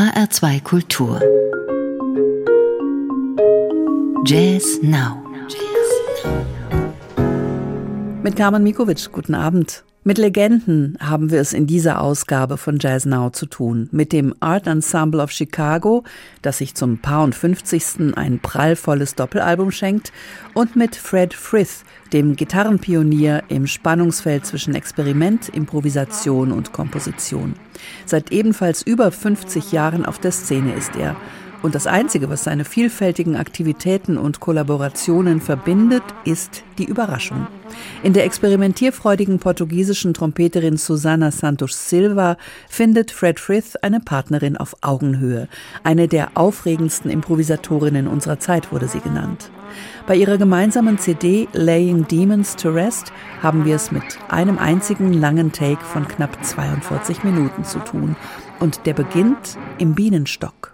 HR2 Kultur. Jazz Now. Mit Carmen Mikovic, guten Abend. Mit Legenden haben wir es in dieser Ausgabe von Jazz Now zu tun. Mit dem Art Ensemble of Chicago, das sich zum Paar und 50. ein prallvolles Doppelalbum schenkt, und mit Fred Frith, dem Gitarrenpionier im Spannungsfeld zwischen Experiment, Improvisation und Komposition. Seit ebenfalls über 50 Jahren auf der Szene ist er und das Einzige, was seine vielfältigen Aktivitäten und Kollaborationen verbindet, ist die Überraschung. In der experimentierfreudigen portugiesischen Trompeterin Susana Santos Silva findet Fred Frith eine Partnerin auf Augenhöhe. Eine der aufregendsten Improvisatorinnen unserer Zeit wurde sie genannt. Bei ihrer gemeinsamen CD Laying Demons to Rest haben wir es mit einem einzigen langen Take von knapp 42 Minuten zu tun. Und der beginnt im Bienenstock.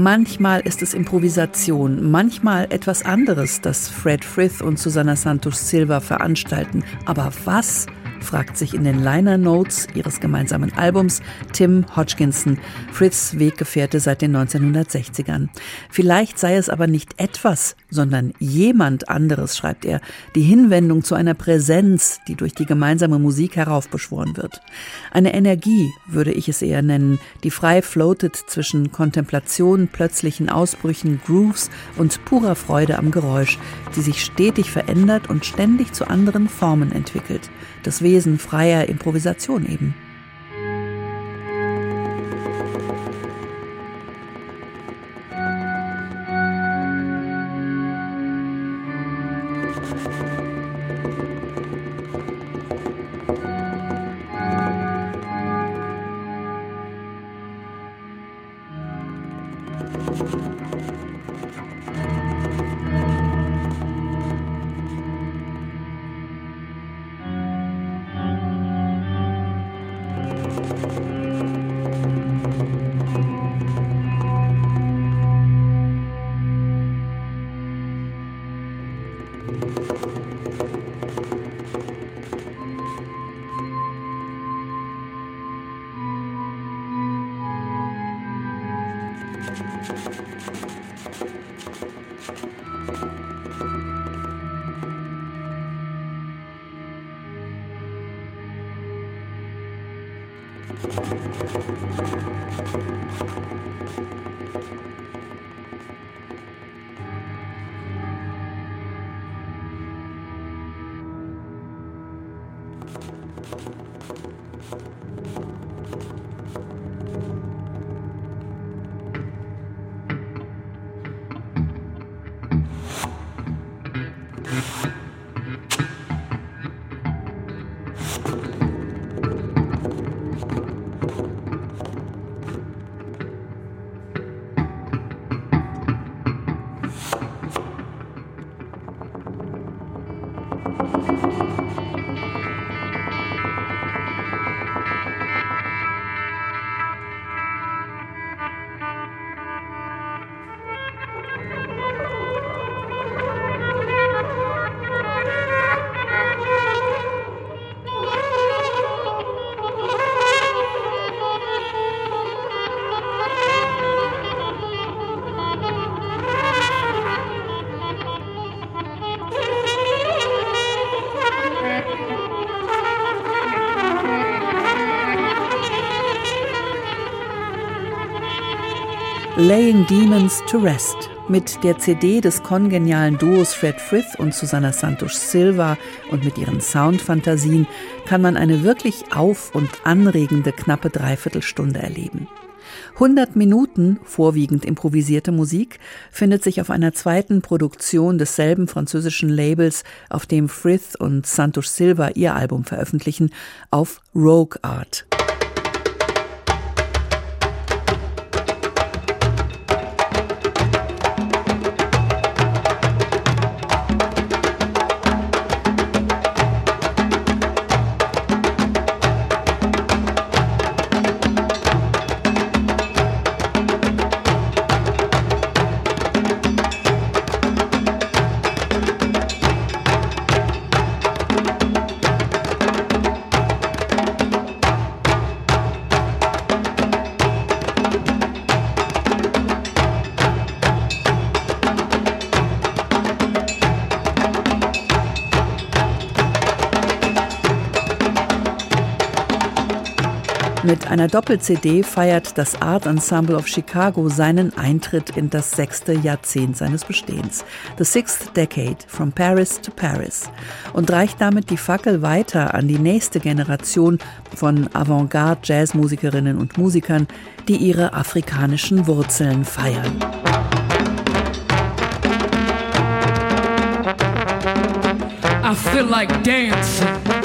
Manchmal ist es Improvisation, manchmal etwas anderes, das Fred Frith und Susanna Santos Silva veranstalten. Aber was fragt sich in den Liner Notes ihres gemeinsamen Albums Tim Hodgkinson, Friths Weggefährte seit den 1960ern. Vielleicht sei es aber nicht etwas, sondern jemand anderes, schreibt er, die Hinwendung zu einer Präsenz, die durch die gemeinsame Musik heraufbeschworen wird. Eine Energie, würde ich es eher nennen, die frei floatet zwischen Kontemplation, plötzlichen Ausbrüchen, Grooves und purer Freude am Geräusch, die sich stetig verändert und ständig zu anderen Formen entwickelt. Das Wesen freier Improvisation eben. Laying Demons to Rest. Mit der CD des kongenialen Duos Fred Frith und Susanna Santos Silva und mit ihren Soundfantasien kann man eine wirklich auf- und anregende knappe Dreiviertelstunde erleben. 100 Minuten vorwiegend improvisierte Musik findet sich auf einer zweiten Produktion desselben französischen Labels, auf dem Frith und Santos Silva ihr Album veröffentlichen, auf Rogue Art. Einer Doppel-CD feiert das Art Ensemble of Chicago seinen Eintritt in das sechste Jahrzehnt seines Bestehens. The Sixth Decade, from Paris to Paris. Und reicht damit die Fackel weiter an die nächste Generation von Avantgarde-Jazzmusikerinnen und Musikern, die ihre afrikanischen Wurzeln feiern. I feel like dancing.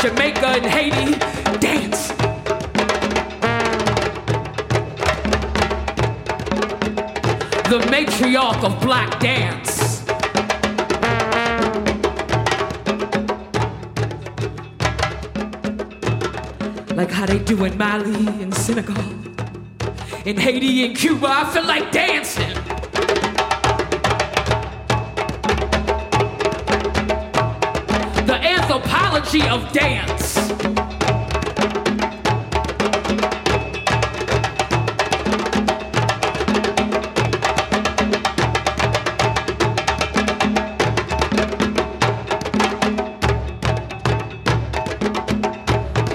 Jamaica and Haiti dance. The matriarch of black dance. Like how they do in Mali and Senegal. In Haiti and Cuba, I feel like dancing. Anthropology of dance.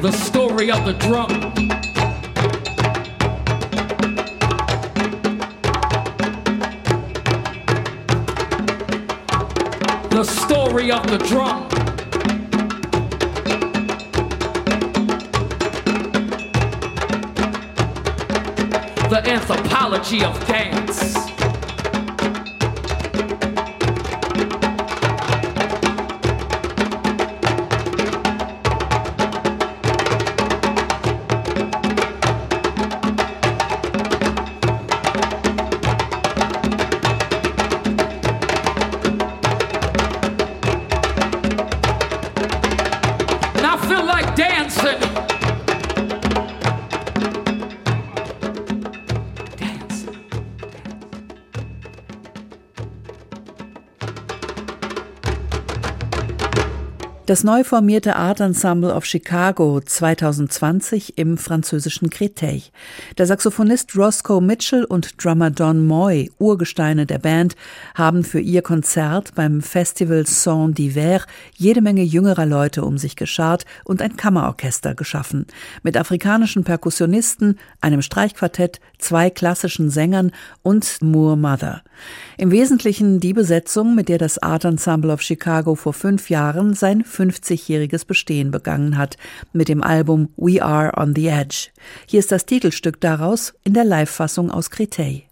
The story of the drum. The story of the drum. The anthropology of dance. Das neu formierte Art Ensemble of Chicago 2020 im französischen Créteil. Der Saxophonist Roscoe Mitchell und Drummer Don Moy, Urgesteine der Band, haben für ihr Konzert beim Festival Son d'Hiver jede Menge jüngerer Leute um sich geschart und ein Kammerorchester geschaffen. Mit afrikanischen Perkussionisten, einem Streichquartett, zwei klassischen Sängern und Moore Mother. Im Wesentlichen die Besetzung, mit der das Art Ensemble of Chicago vor fünf Jahren sein 50-jähriges Bestehen begangen hat, mit dem Album We Are on the Edge. Hier ist das Titelstück daraus in der Live-Fassung aus Créteil.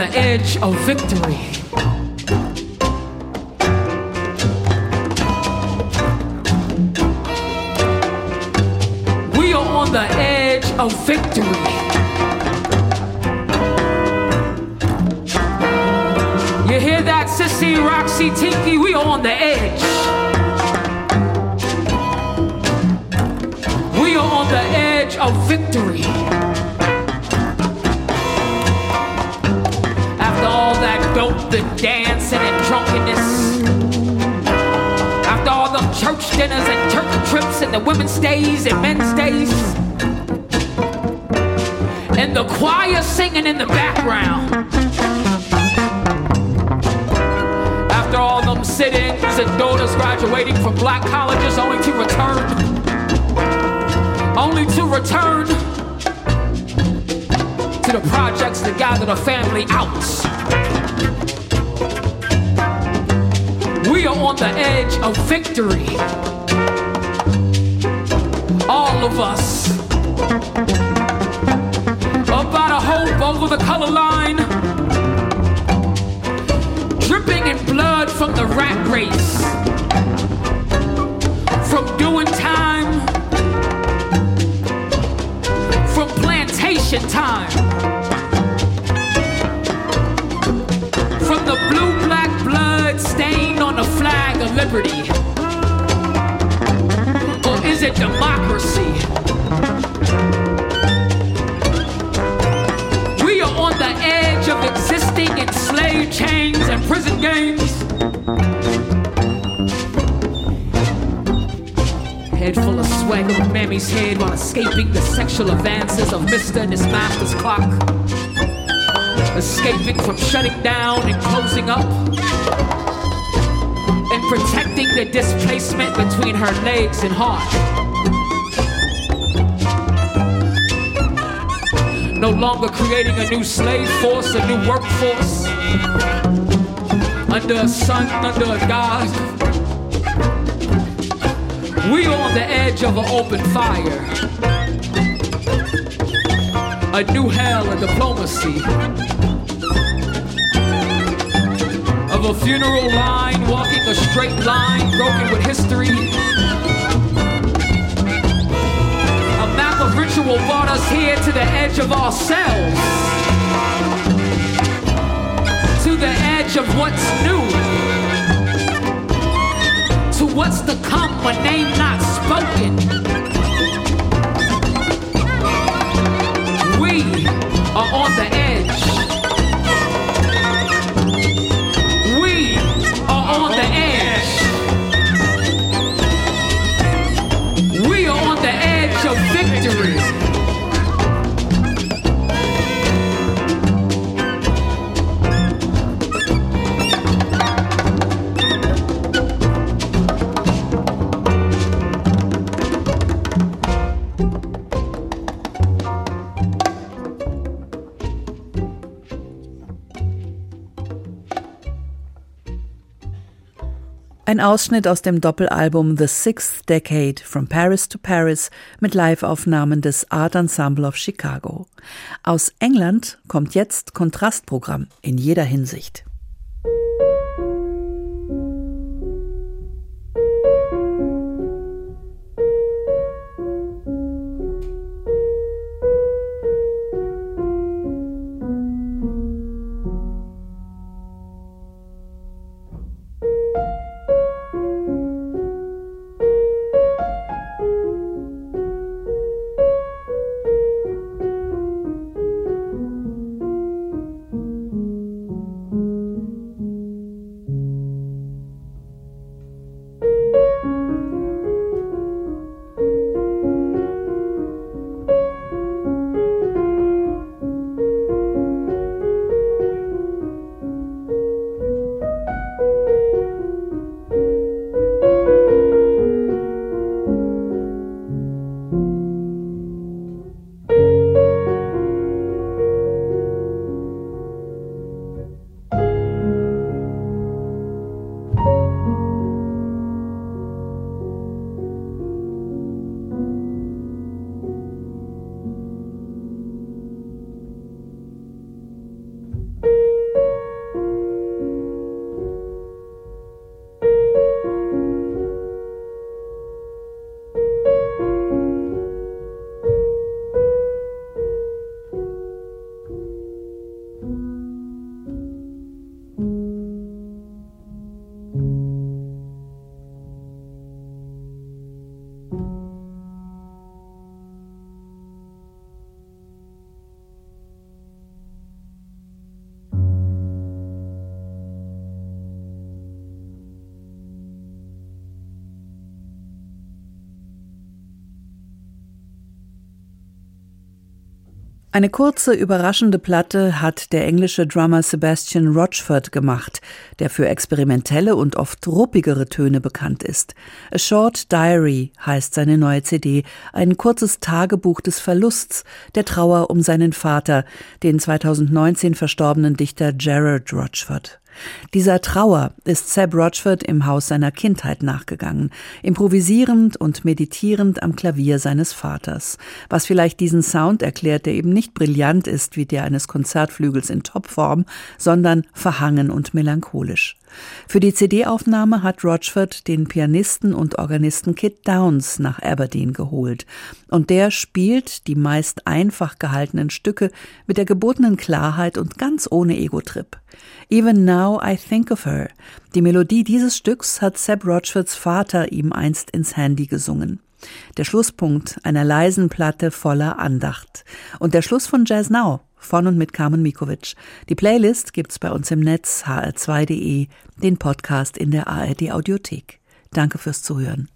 The edge of victory. We are on the edge of victory. You hear that, Sissy, Roxy, Tiki? We are on the edge. Church dinners and church trips and the women's days and men's days. And the choir singing in the background. After all them sit-ins and daughters graduating from black colleges only to return. Only to return to the projects to gather the family out. We are on the edge of victory. All of us. About a hope over the color line. Dripping in blood from the rat race. From doing time. From plantation time. Stained on the flag of liberty? Or is it democracy? We are on the edge of existing in slave chains and prison gangs. Head full of swag over Mammy's head while escaping the sexual advances of Mr. and his master's clock escaping from shutting down and closing up, protecting the displacement between her legs and heart. No longer creating a new slave force, a new workforce, under a sun, under a God. We on the edge of an open fire. A new hell of diplomacy. Of a funeral line, walking a straight line, broken with history. A map of ritual brought us here to the edge of ourselves. To the edge of what's new. To what's to come, a name not spoken. We are on the edge. Ein Ausschnitt aus dem Doppelalbum The Sixth Decade From Paris to Paris mit Liveaufnahmen des Art Ensemble of Chicago. Aus England kommt jetzt Kontrastprogramm in jeder Hinsicht. Eine kurze, überraschende Platte hat der englische Drummer Sebastian Rochford gemacht, der für experimentelle und oft ruppigere Töne bekannt ist. A Short Diary heißt seine neue CD, ein kurzes Tagebuch des Verlusts, der Trauer um seinen Vater, den 2019 verstorbenen Dichter Gerard Rochford. Dieser Trauer ist Seb Rochford im Haus seiner Kindheit nachgegangen, improvisierend und meditierend am Klavier seines Vaters, was vielleicht diesen Sound erklärt, der eben nicht brillant ist wie der eines Konzertflügels in Topform, sondern verhangen und melancholisch. Für die CD-Aufnahme hat Rochford den Pianisten und Organisten Kit Downs nach Aberdeen geholt. Und der spielt die meist einfach gehaltenen Stücke mit der gebotenen Klarheit und ganz ohne Ego-Trip. Even Now I Think of Her. Die Melodie dieses Stücks hat Seb Rochfords Vater ihm einst ins Handy gesungen. Der Schlusspunkt einer leisen Platte voller Andacht. Und der Schluss von Jazz Now von und mit Carmen Mikovic. Die Playlist gibt's bei uns im Netz hr2.de, den Podcast in der ARD Audiothek. Danke fürs Zuhören.